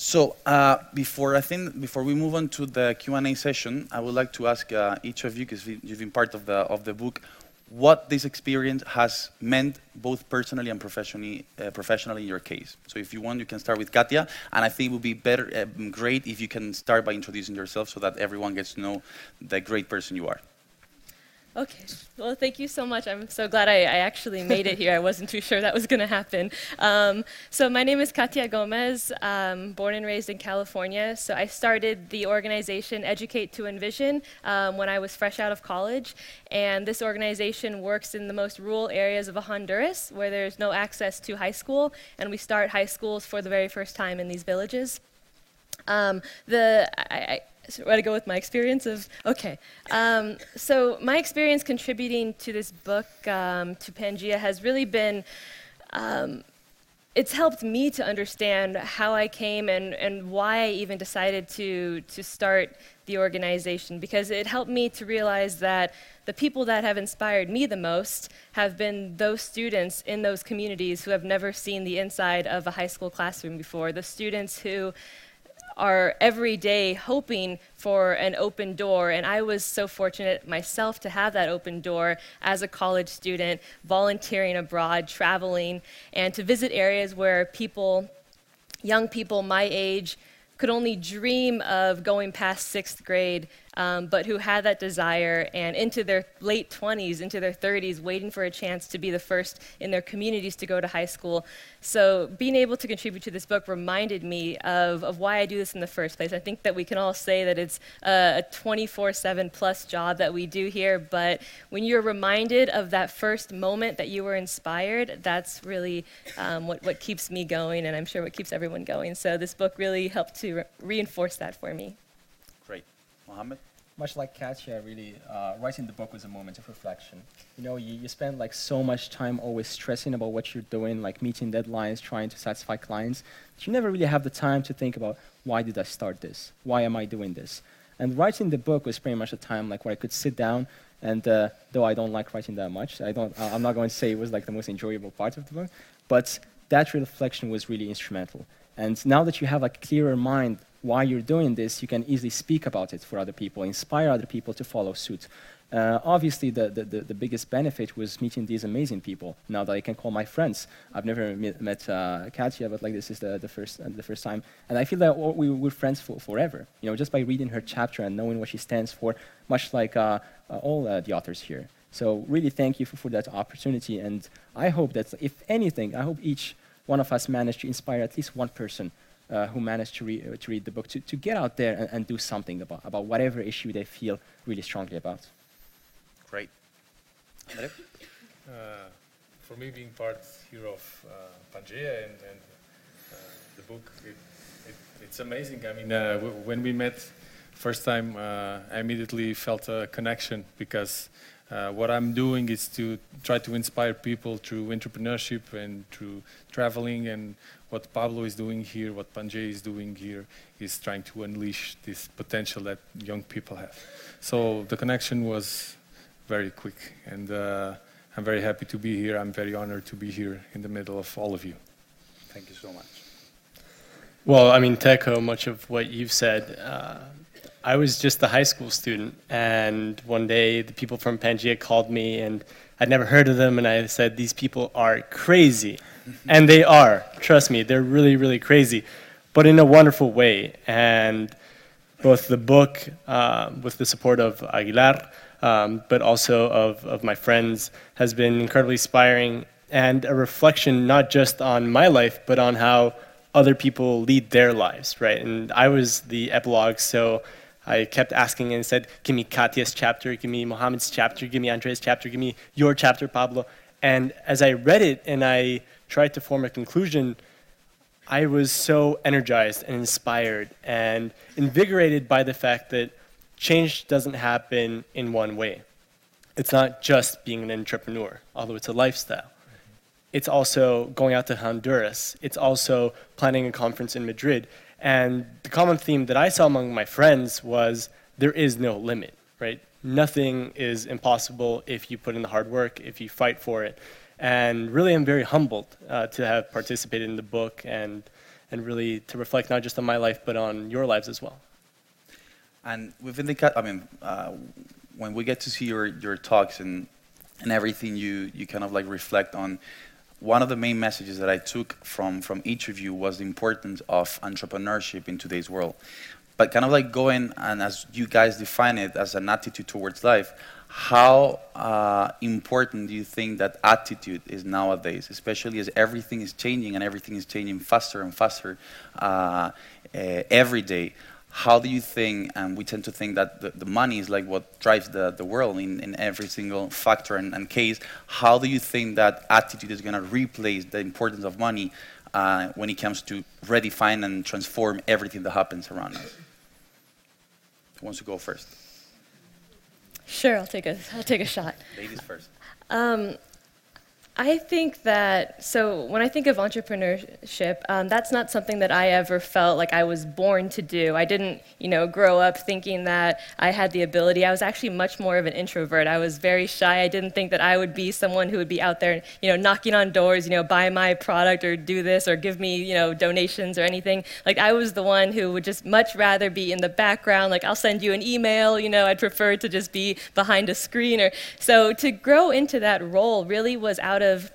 So uh, before I think before we move on to the Q and A session, I would like to ask uh, each of you, because you've been part of the of the book, what this experience has meant both personally and professionally, uh, professionally in your case. So if you want, you can start with Katia, and I think it would be better, uh, great if you can start by introducing yourself so that everyone gets to know the great person you are. Okay. Well, thank you so much. I'm so glad I, I actually made it here. I wasn't too sure that was going to happen. Um, so my name is Katia Gomez, um, born and raised in California. So I started the organization Educate to Envision um, when I was fresh out of college. And this organization works in the most rural areas of Honduras where there's no access to high school. And we start high schools for the very first time in these villages. Um, the, I, where to go with my experience of okay um, so my experience contributing to this book um, to pangea has really been um, it's helped me to understand how i came and, and why i even decided to, to start the organization because it helped me to realize that the people that have inspired me the most have been those students in those communities who have never seen the inside of a high school classroom before the students who are every day hoping for an open door. And I was so fortunate myself to have that open door as a college student, volunteering abroad, traveling, and to visit areas where people, young people my age, could only dream of going past sixth grade um, but who had that desire and into their late 20s, into their 30s, waiting for a chance to be the first in their communities to go to high school. So being able to contribute to this book reminded me of, of why I do this in the first place. I think that we can all say that it's a 24 7 plus job that we do here, but when you're reminded of that first moment that you were inspired, that's really um, what, what keeps me going, and I'm sure what keeps everyone going. So this book really helped to re- reinforce that for me. Great. Mohammed? Much like Katia, really, uh, writing the book was a moment of reflection. You know, you, you spend like so much time always stressing about what you're doing, like meeting deadlines, trying to satisfy clients, that you never really have the time to think about why did I start this? Why am I doing this? And writing the book was pretty much a time like where I could sit down and uh, though I don't like writing that much, I don't, I'm not going to say it was like the most enjoyable part of the book, but that reflection was really instrumental. And now that you have a clearer mind why you're doing this, you can easily speak about it for other people, inspire other people to follow suit. Uh, obviously, the, the, the, biggest benefit was meeting these amazing people. Now that I can call my friends, I've never met, met uh, Katia, but like this is the, the first uh, the first time, and I feel that we we're friends for forever. You know, just by reading her chapter and knowing what she stands for, much like uh, uh, all uh, the authors here. So really, thank you for, for that opportunity, and I hope that if anything, I hope each one of us managed to inspire at least one person uh, who managed to, re- uh, to read the book to, to get out there and, and, do something about, about whatever issue they feel really strongly about. Great. Uh, for me, being part here of uh, Pangea and, and uh, the book, it, it, it's amazing. I mean, uh, w- when we met first time, I immediately felt a connection because uh, what I'm doing is to try to inspire people through entrepreneurship and through traveling. And what Pablo is doing here, what Pangea is doing here, is trying to unleash this potential that young people have. So the connection was very quick, and uh, I'm very happy to be here. I'm very honored to be here in the middle of all of you. Thank you so much. Well, I mean, to much of what you've said, uh, I was just a high school student, and one day the people from Pangea called me, and I'd never heard of them, and I said, These people are crazy. and they are, trust me, they're really, really crazy, but in a wonderful way. And both the book, uh, with the support of Aguilar, um, but also of, of my friends, has been incredibly inspiring and a reflection not just on my life, but on how other people lead their lives, right? And I was the epilogue, so I kept asking and said, Give me Katia's chapter, give me Mohammed's chapter, give me Andrea's chapter, give me your chapter, Pablo. And as I read it and I tried to form a conclusion, I was so energized and inspired and invigorated by the fact that change doesn't happen in one way. It's not just being an entrepreneur, although it's a lifestyle. It's also going out to Honduras. It's also planning a conference in Madrid. And the common theme that I saw among my friends was there is no limit, right? Nothing is impossible if you put in the hard work, if you fight for it. And really, I'm very humbled uh, to have participated in the book and, and really to reflect not just on my life, but on your lives as well. And within the I mean, uh, when we get to see your, your talks and, and everything you, you kind of like reflect on, one of the main messages that I took from, from each of you was the importance of entrepreneurship in today's world. But kind of like going, and as you guys define it as an attitude towards life, how uh, important do you think that attitude is nowadays, especially as everything is changing and everything is changing faster and faster uh, uh, every day? How do you think, and we tend to think that the, the money is like what drives the, the world in, in every single factor and, and case, how do you think that attitude is going to replace the importance of money uh, when it comes to redefine and transform everything that happens around us? Who wants to go first? Sure, I'll take a, I'll take a shot. Ladies first. Um, I think that, so when I think of entrepreneurship, um, that's not something that I ever felt like I was born to do. I didn't, you know, grow up thinking that I had the ability. I was actually much more of an introvert. I was very shy. I didn't think that I would be someone who would be out there, you know, knocking on doors, you know, buy my product or do this or give me, you know, donations or anything. Like I was the one who would just much rather be in the background. Like I'll send you an email, you know, I'd prefer to just be behind a screen or so to grow into that role really was out of of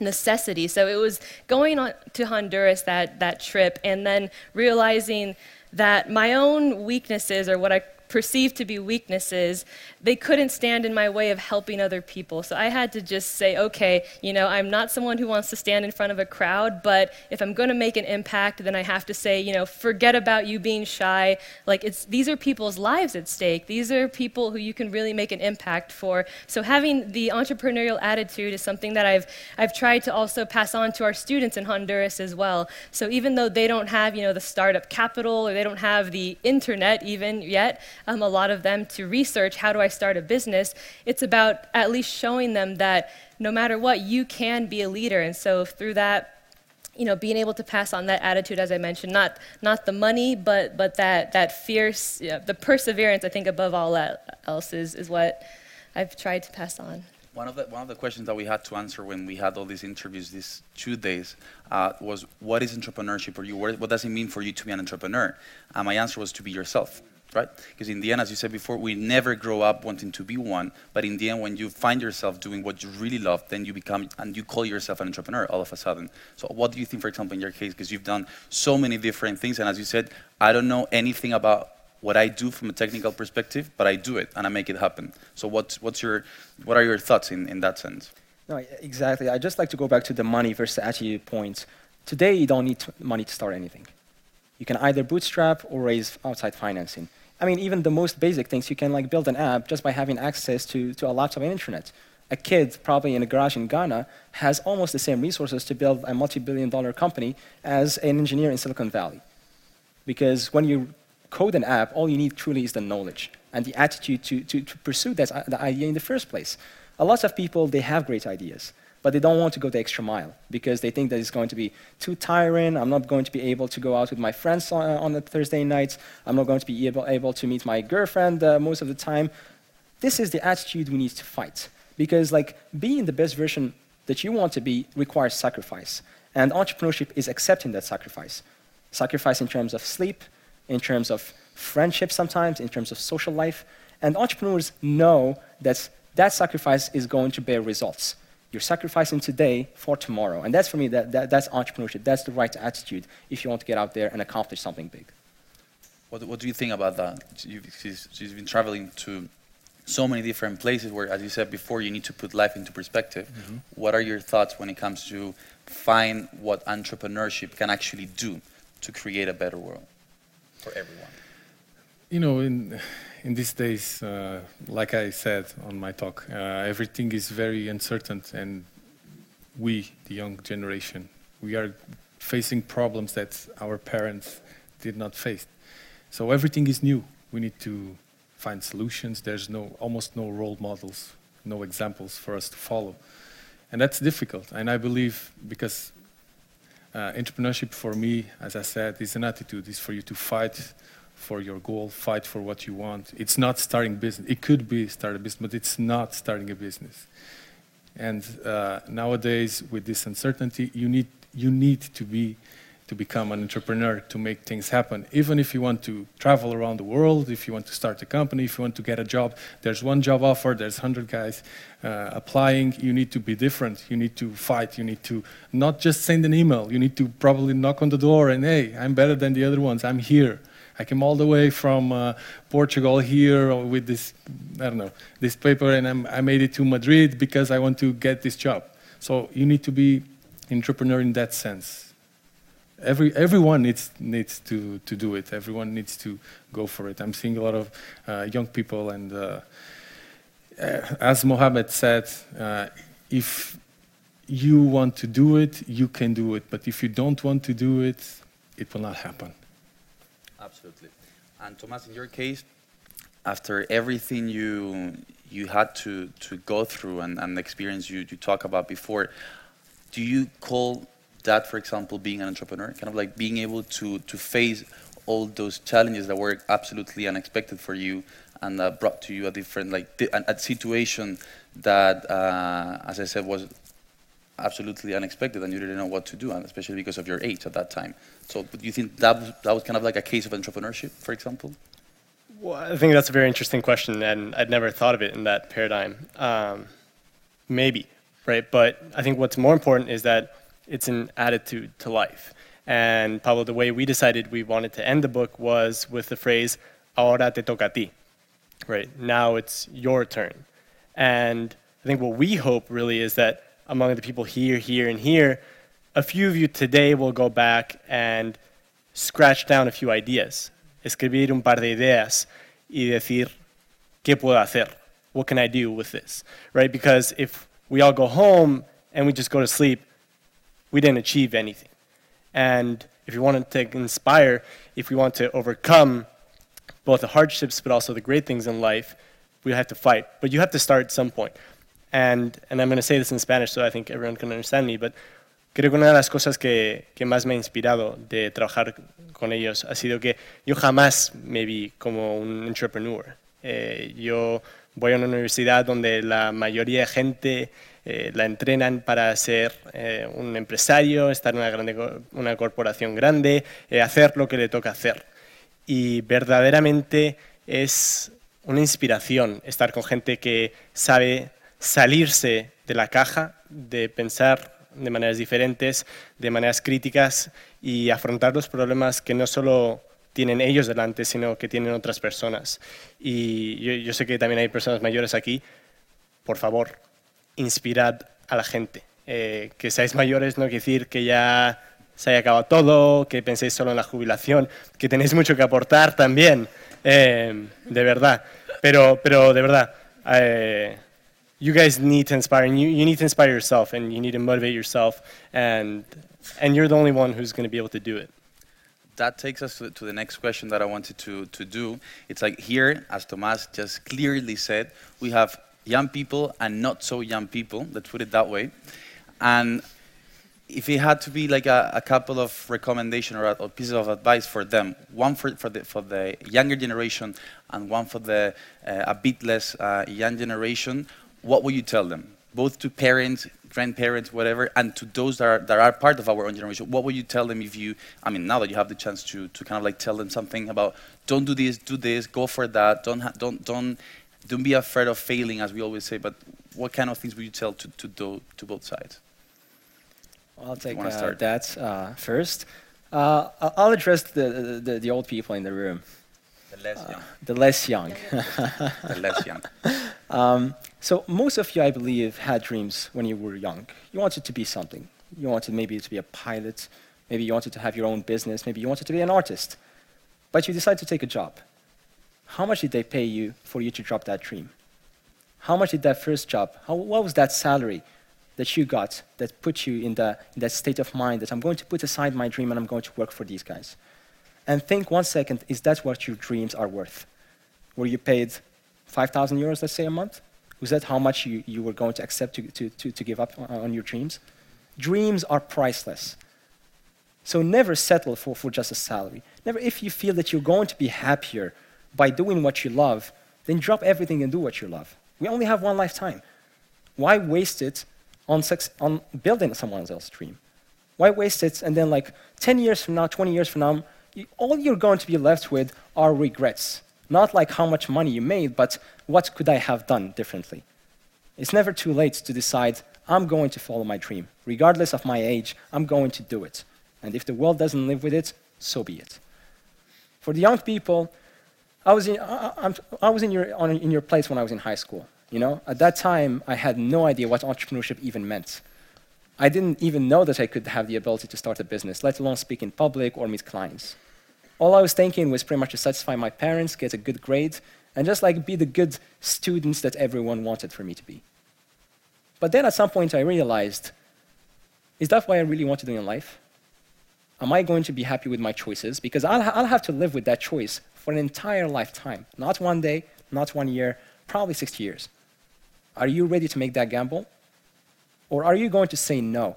necessity. So it was going on to Honduras that, that trip and then realizing that my own weaknesses or what I perceived to be weaknesses, they couldn't stand in my way of helping other people. So I had to just say, okay, you know, I'm not someone who wants to stand in front of a crowd, but if I'm going to make an impact, then I have to say, you know, forget about you being shy. Like it's these are people's lives at stake. These are people who you can really make an impact for. So having the entrepreneurial attitude is something that I've I've tried to also pass on to our students in Honduras as well. So even though they don't have, you know, the startup capital or they don't have the internet even yet, um, a lot of them to research how do I start a business, it's about at least showing them that no matter what, you can be a leader. And so through that, you know, being able to pass on that attitude, as I mentioned, not not the money, but but that that fierce, you know, the perseverance. I think above all else is is what I've tried to pass on. One of the one of the questions that we had to answer when we had all these interviews these two days uh, was, what is entrepreneurship for you? What, what, does it mean for you to be an entrepreneur? And my answer was to be yourself right? Because in the end, as you said before, we never grow up wanting to be one. But in the end, when you find yourself doing what you really love, then you become and you call yourself an entrepreneur all of a sudden. So, what do you think, for example, in your case, because you've done so many different things, and as you said, I don't know anything about what I do from a technical perspective, but I do it and I make it happen. So, what's what's your what are your thoughts in, in that sense? No, exactly. I just like to go back to the money versus attitude point. Today, you don't need money to start anything. You can either bootstrap or raise outside financing. I mean, even the most basic things, you can like build an app just by having access to, to a laptop and internet. A kid, probably in a garage in Ghana, has almost the same resources to build a multi-billion dollar company as an engineer in Silicon Valley. Because when you code an app, all you need truly is the knowledge and the attitude to, to, to pursue that, uh, the idea in the first place. A lot of people, they have great ideas but they don't want to go the extra mile because they think that it's going to be too tiring. I'm not going to be able to go out with my friends on, on a Thursday nights. I'm not going to be able, able to meet my girlfriend uh, most of the time. This is the attitude we need to fight because like being the best version that you want to be requires sacrifice. And entrepreneurship is accepting that sacrifice. Sacrifice in terms of sleep, in terms of friendship sometimes, in terms of social life. And entrepreneurs know that that sacrifice is going to bear results. You're sacrificing today for tomorrow. And that's for me, that, that, that's entrepreneurship. That's the right attitude if you want to get out there and accomplish something big. What, what do you think about that? You've, you've been traveling to so many different places where, as you said before, you need to put life into perspective. Mm-hmm. What are your thoughts when it comes to find what entrepreneurship can actually do to create a better world for everyone? You know, in in these days, uh, like I said on my talk, uh, everything is very uncertain, and we, the young generation, we are facing problems that our parents did not face. So everything is new. We need to find solutions. There's no, almost no role models, no examples for us to follow. And that's difficult. And I believe because uh, entrepreneurship for me, as I said, is an attitude, is for you to fight for your goal, fight for what you want. It's not starting business. It could be start a business, but it's not starting a business. And uh, nowadays, with this uncertainty, you need you need to be to become an entrepreneur to make things happen. Even if you want to travel around the world, if you want to start a company, if you want to get a job, there's one job offer, there's 100 guys uh, applying. You need to be different. You need to fight. You need to not just send an email. You need to probably knock on the door and, hey, I'm better than the other ones. I'm here. I came all the way from uh, Portugal here with this, I don't know, this paper, and I'm, I made it to Madrid because I want to get this job. So you need to be entrepreneur in that sense every everyone needs needs to to do it. Everyone needs to go for it. I'm seeing a lot of uh, young people, and uh, uh as Mohammed said, uh, if you want to do it, you can do it. But if you don't want to do it, it will not happen. Absolutely. And Thomas, in your case, after everything you you had to to go through and, and the experience you you talk about before, do you call that, for example, being an entrepreneur, kind of like being able to, to face all those challenges that were absolutely unexpected for you and uh, brought to you a different, like, a, situation that, uh, as I said, was absolutely unexpected and you didn't know what to do, and especially because of your age at that time. So do you think that was, that was kind of like a case of entrepreneurship, for example? Well, I think that's a very interesting question, and I'd never thought of it in that paradigm. Um, maybe, right? But I think what's more important is that it's an attitude to life. And Pablo, the way we decided we wanted to end the book was with the phrase, ahora te toca a ti, right? Now it's your turn. And I think what we hope really is that among the people here, here, and here, a few of you today will go back and scratch down a few ideas, escribir un par de ideas y decir, ¿qué puedo hacer? What can I do with this? Right? Because if we all go home and we just go to sleep, we didn't achieve anything. And if we want to inspire, if we want to overcome both the hardships but also the great things in life, we have to fight. But you have to start at some point. And, and I'm going to say this in Spanish so I think everyone can understand me, but creo que una de las cosas que, que más me ha inspirado de trabajar con ellos ha sido que yo jamás me vi como un entrepreneur. Eh, yo voy a una universidad donde la mayoría de gente eh, la entrenan para ser eh, un empresario, estar en una, grande, una corporación grande, eh, hacer lo que le toca hacer. Y verdaderamente es una inspiración estar con gente que sabe salirse de la caja, de pensar de maneras diferentes, de maneras críticas y afrontar los problemas que no solo tienen ellos delante, sino que tienen otras personas. Y yo, sé que también hay personas mayores aquí. Por favor, inspirad a la gente. Eh, que seáis mayores no quiere decir que ya se haya acabado todo, que penséis solo en la jubilación, que tenéis mucho que aportar también, eh, de verdad. Pero, pero de verdad, eh, you guys need to inspire, and you, you need to inspire yourself, and you need to motivate yourself, and, and you're the only one who's going to be able to do it. That takes us to, to the next question that I wanted to, to do. It's like here, as Tomas just clearly said, we have young people and not so young people, let's put it that way. And if it had to be like a, a couple of recommendation or, or, pieces of advice for them, one for, for, the, for the younger generation and one for the uh, a bit less uh, young generation, what would you tell them? Both to parents, grandparents, whatever, and to those that are, that are part of our own generation, what would you tell them if you, I mean, now that you have the chance to, to kind of like tell them something about, don't do this, do this, go for that, don't, don't, don't don't be afraid of failing, as we always say, but what kind of things would you tell to, to, do, to both sides? I'll take uh, that uh, first. Uh, I'll address the, the, the, old people in the room. The less young. the less young. the less young. Um, so most of you, I believe, had dreams when you were young. You wanted to be something. You wanted maybe to be a pilot. Maybe you wanted to have your own business. Maybe you wanted to be an artist. But you decided to take a job. How much did they pay you for you to drop that dream? How much did that first job, how, what was that salary that you got that put you in, the, in that state of mind that I'm going to put aside my dream and I'm going to work for these guys? And think one second, is that what your dreams are worth? Were you paid 5,000 euros, let's say, a month? Was that how much you, you were going to accept to, to, to, to give up on, on your dreams? Dreams are priceless. So never settle for, for just a salary. Never, if you feel that you're going to be happier by doing what you love, then drop everything and do what you love. We only have one lifetime. Why waste it on, sex, on building someone else's dream? Why waste it? And then, like 10 years from now, 20 years from now, all you're going to be left with are regrets. Not like how much money you made, but what could I have done differently? It's never too late to decide, I'm going to follow my dream. Regardless of my age, I'm going to do it. And if the world doesn't live with it, so be it. For the young people, I was in, I, I was in, your, on, in your place when I was in high school. You know, at that time, I had no idea what entrepreneurship even meant. I didn't even know that I could have the ability to start a business, let alone speak in public or meet clients. All I was thinking was pretty much to satisfy my parents, get a good grade, and just like be the good students that everyone wanted for me to be. But then at some point I realized, is that what I really want to do in life? Am I going to be happy with my choices? Because I'll, ha I'll have to live with that choice for an entire lifetime. Not one day, not one year, probably 60 years. Are you ready to make that gamble? Or are you going to say no?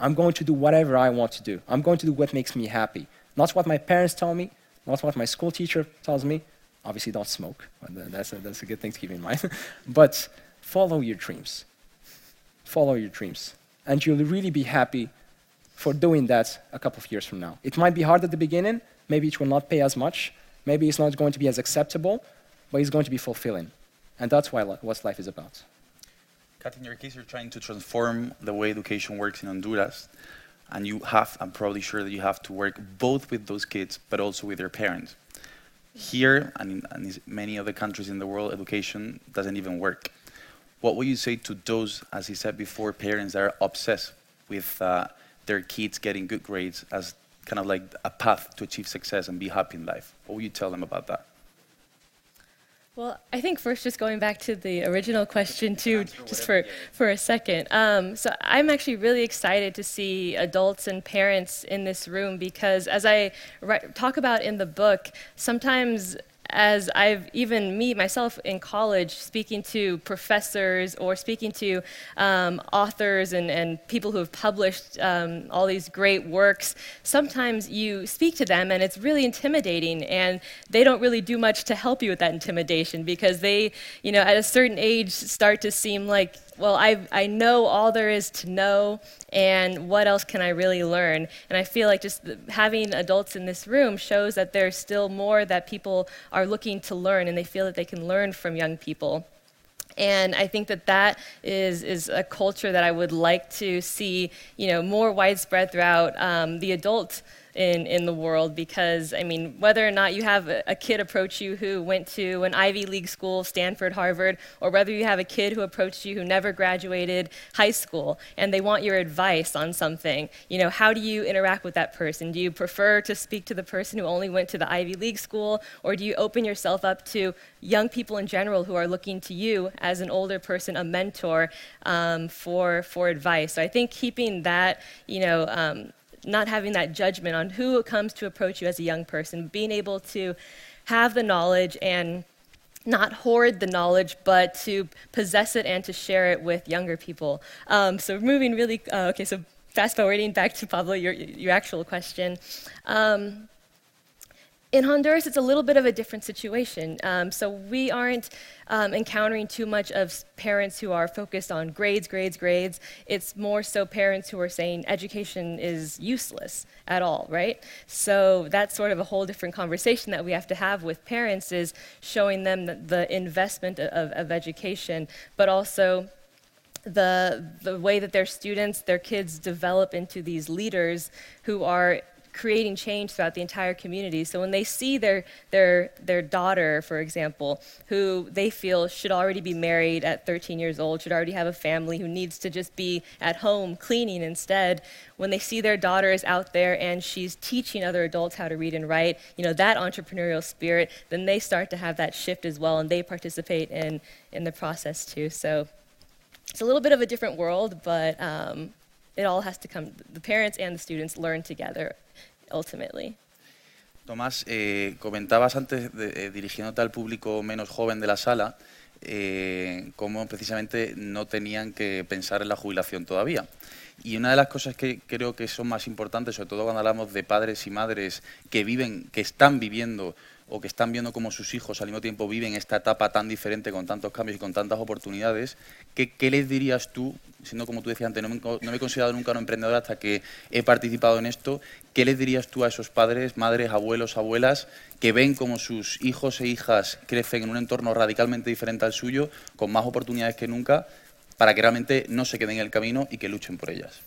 I'm going to do whatever I want to do. I'm going to do what makes me happy. Not what my parents tell me, not what my school teacher tells me. Obviously, don't smoke. That's a, that's a good thing to keep in mind. but follow your dreams. Follow your dreams. And you'll really be happy for doing that a couple of years from now. It might be hard at the beginning. Maybe it will not pay as much. Maybe it's not going to be as acceptable, but it's going to be fulfilling. And that's why, what life is about. Kat, in your case, you're trying to transform the way education works in Honduras. And you have, I'm probably sure that you have to work both with those kids, but also with their parents. Here, and in, and in many other countries in the world, education doesn't even work. What would you say to those, as he said before, parents that are obsessed with uh, their kids getting good grades as kind of like a path to achieve success and be happy in life? What would you tell them about that? Well, I think first, just going back to the original question, too, just for, for a second. Um, so, I'm actually really excited to see adults and parents in this room because, as I talk about in the book, sometimes as I've even me myself in college speaking to professors or speaking to um, authors and, and people who have published um, all these great works, sometimes you speak to them and it's really intimidating and they don't really do much to help you with that intimidation because they, you know, at a certain age start to seem like well, I, I know all there is to know, and what else can I really learn? And I feel like just having adults in this room shows that there's still more that people are looking to learn, and they feel that they can learn from young people. And I think that that is, is a culture that I would like to see, you know, more widespread throughout um, the adult in, in the world because, I mean, whether or not you have a, a, kid approach you who went to an Ivy League school, Stanford, Harvard, or whether you have a kid who approached you who never graduated high school and they want your advice on something, you know, how do you interact with that person? Do you prefer to speak to the person who only went to the Ivy League school, or do you open yourself up to young people in general who are looking to you as an older person, a mentor, um, for, for advice? So I think keeping that, you know, um, not having that judgment on who comes to approach you as a young person, being able to have the knowledge and not hoard the knowledge, but to possess it and to share it with younger people. Um, so moving really, uh, okay, so fast forwarding back to Pablo, your, your actual question. Um, in Honduras, it's a little bit of a different situation. Um, so we aren't um, encountering too much of parents who are focused on grades, grades, grades. It's more so parents who are saying education is useless at all, right? So that's sort of a whole different conversation that we have to have with parents is showing them the, the investment of, of education, but also the, the way that their students, their kids develop into these leaders who are creating change throughout the entire community. So when they see their, their, their daughter, for example, who they feel should already be married at 13 years old, should already have a family, who needs to just be at home cleaning instead, when they see their daughter is out there and she's teaching other adults how to read and write, you know, that entrepreneurial spirit, then they start to have that shift as well and they participate in, in the process too. So it's a little bit of a different world, but um, it all has to come, the parents and the students learn together ultimately. Tomás, eh, comentabas antes, de, eh, dirigiéndote al público menos joven de la sala, eh, cómo precisamente no tenían que pensar en la jubilación todavía. Y una de las cosas que creo que son más importantes, sobre todo cuando hablamos de padres y madres que viven, que están viviendo o que están viendo cómo sus hijos al mismo tiempo viven esta etapa tan diferente con tantos cambios y con tantas oportunidades, ¿qué, qué les dirías tú, siendo como tú decías antes, no me, he considerado nunca un emprendedor hasta que he participado en esto, ¿qué les dirías tú a esos padres, madres, abuelos, abuelas que ven cómo sus hijos e hijas crecen en un entorno radicalmente diferente al suyo, con más oportunidades que nunca, para que realmente no se queden en el camino y que luchen por ellas?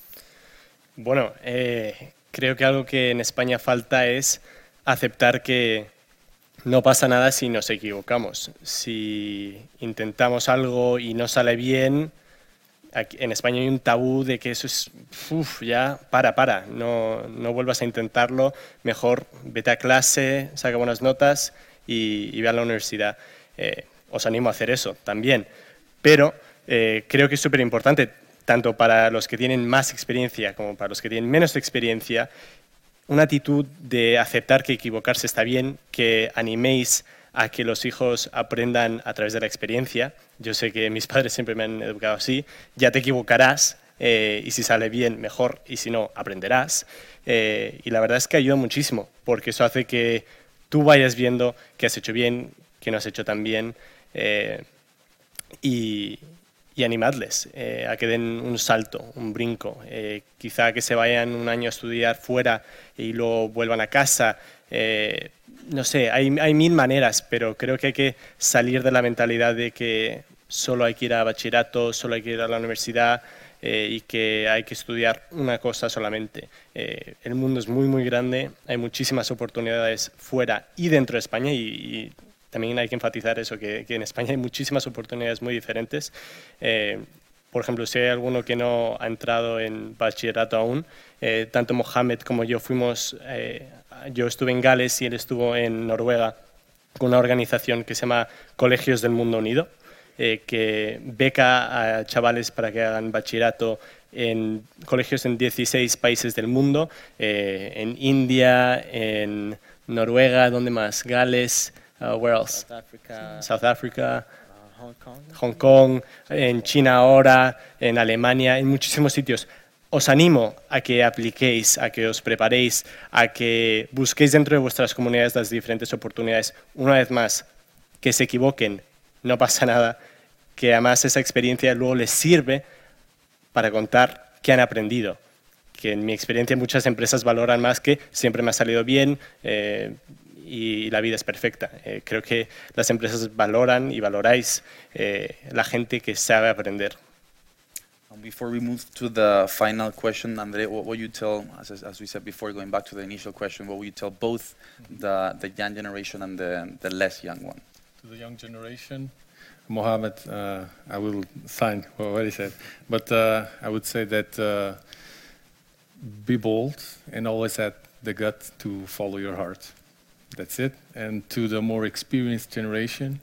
Bueno, eh, creo que algo que en España falta es aceptar que no pasa nada si nos equivocamos. Si intentamos algo y no sale bien, en España hay un tabú de que eso es, uf, ya, para, para, no, no vuelvas a intentarlo, mejor vete a clase, saca buenas notas y, y ve a la universidad. Eh, os animo a hacer eso también, pero eh, creo que es súper importante, tanto para los que tienen más experiencia como para los que tienen menos experiencia, una actitud de aceptar que equivocarse está bien, que animéis a que los hijos aprendan a través de la experiencia. Yo sé que mis padres siempre me han educado así, ya te equivocarás eh, y si sale bien, mejor, y si no, aprenderás. Eh, y la verdad es que ayuda muchísimo, porque eso hace que tú vayas viendo que has hecho bien, que no has hecho tan bien, eh, y, y animadles eh, a que den un salto, un brinco. Eh, quizá que se vayan un año a estudiar fuera y luego vuelvan a casa. Eh, no sé, hay, hay, mil maneras, pero creo que hay que salir de la mentalidad de que solo hay que ir a bachillerato, solo hay que ir a la universidad y que hay que estudiar una cosa solamente. El mundo es muy, muy grande, hay muchísimas oportunidades fuera y dentro de España y también hay que enfatizar eso, que, que, en España hay muchísimas oportunidades muy diferentes. Eh, por ejemplo, si hay alguno que no ha entrado en bachillerato aún, eh, tanto Mohamed como yo fuimos, eh, yo estuve en Gales y él estuvo en Noruega con una organización que se llama Colegios del Mundo Unido, eh, que beca a chavales para que hagan bachillerato en colegios en 16 países del mundo, eh, en India, en Noruega, ¿dónde más? Gales, Uh, where else? South Africa, South Africa, uh, Hong Kong. Hong Kong, en China ahora, en Alemania, en muchísimos sitios. Os animo a que apliquéis, a que os preparéis, a que busquéis dentro de vuestras comunidades las diferentes oportunidades. Una vez más, que se equivoquen, no pasa nada, que además esa experiencia luego les sirve para contar qué han aprendido. Que en mi experiencia muchas empresas valoran más que siempre me ha salido bien, eh, y la vida es perfecta. Eh, creo que las empresas valoran y valoráis eh, la gente que sabe aprender. And before we move to the final question, Andre, what would you tell, as, as we said before, going back to the initial question, what would you tell both the, the young generation and the, the less young one? To the young generation, Mohammed, uh, I will sign what he said, but uh, I would say that uh, be bold and always have the gut to follow your heart. That's it. And to the more experienced generation,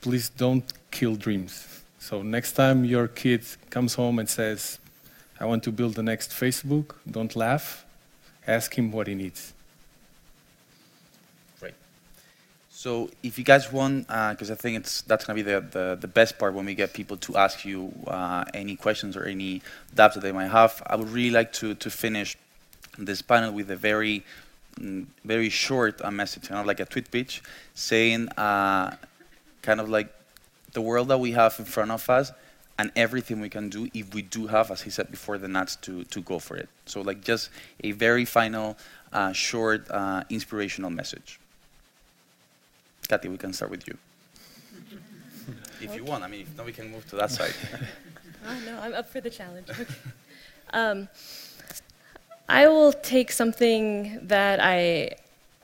please don't kill dreams. So next time your kid comes home and says, I want to build the next Facebook, don't laugh. Ask him what he needs. Great. So if you guys want, because uh, I think it's that's going to be the, the, the, best part when we get people to ask you uh, any questions or any doubts that they might have, I would really like to, to finish this panel with a very very short a message, kind of like a tweet pitch, saying uh, kind of like the world that we have in front of us and everything we can do if we do have, as he said before, the nuts to, to go for it. So like just a very final, uh, short, uh, inspirational message. Kathy, we can start with you. if okay. you want, I mean, if not, we can move to that side. oh, no, I'm up for the challenge. Okay. Um, I will take something that I,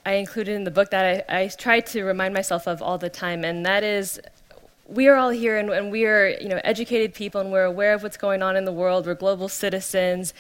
I included in the book that I, I try to remind myself of all the time, and that is we are all here and, and, we are you know, educated people and we're aware of what's going on in the world. We're global citizens.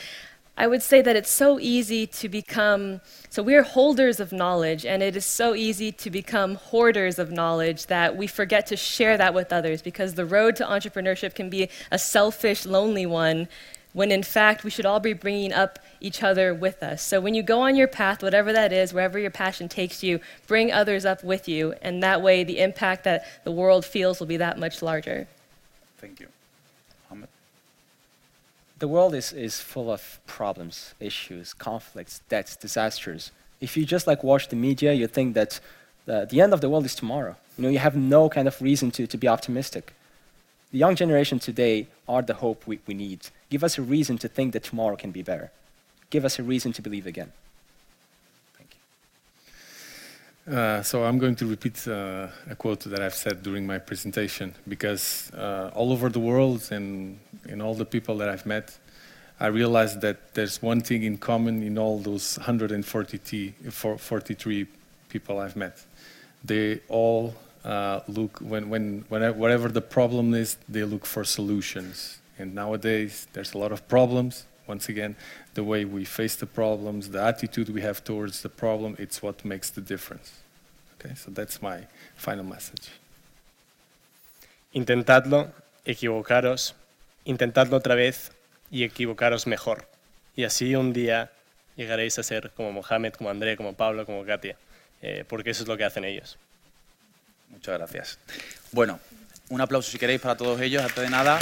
I would say that it's so easy to become, so we're holders of knowledge, and it is so easy to become hoarders of knowledge that we forget to share that with others because the road to entrepreneurship can be a selfish, lonely one when in fact we should all be bringing up each other with us. So when you go on your path, whatever that is, wherever your passion takes you, bring others up with you, and that way the impact that the world feels will be that much larger. Thank you. Ahmed? The world is, is full of problems, issues, conflicts, debts, disasters. If you just like watch the media, you think that The, the end of the world is tomorrow. You know, you have no kind of reason to, to be optimistic. The young generation today are the hope we, we need. Give us a reason to think that tomorrow can be better. Give us a reason to believe again. Thank you. Uh, so I'm going to repeat uh, a quote that I've said during my presentation because uh, all over the world and in all the people that I've met, I realized that there's one thing in common in all those 143 people I've met. They all uh, look, when, when, whenever, whatever the problem is, they look for solutions. And nowadays, there's a lot of problems. Once again, the way we face the problems, the attitude we have towards the problem, it's what makes the difference. Okay, so that's my final message. Intentadlo, equivocaros, intentadlo otra vez y equivocaros mejor. Y así un día llegaréis a ser como Mohamed, como André, como Pablo, como Katia, eh, porque eso es lo que hacen ellos. Muchas gracias. Bueno, un aplauso si queréis para todos ellos, antes de nada.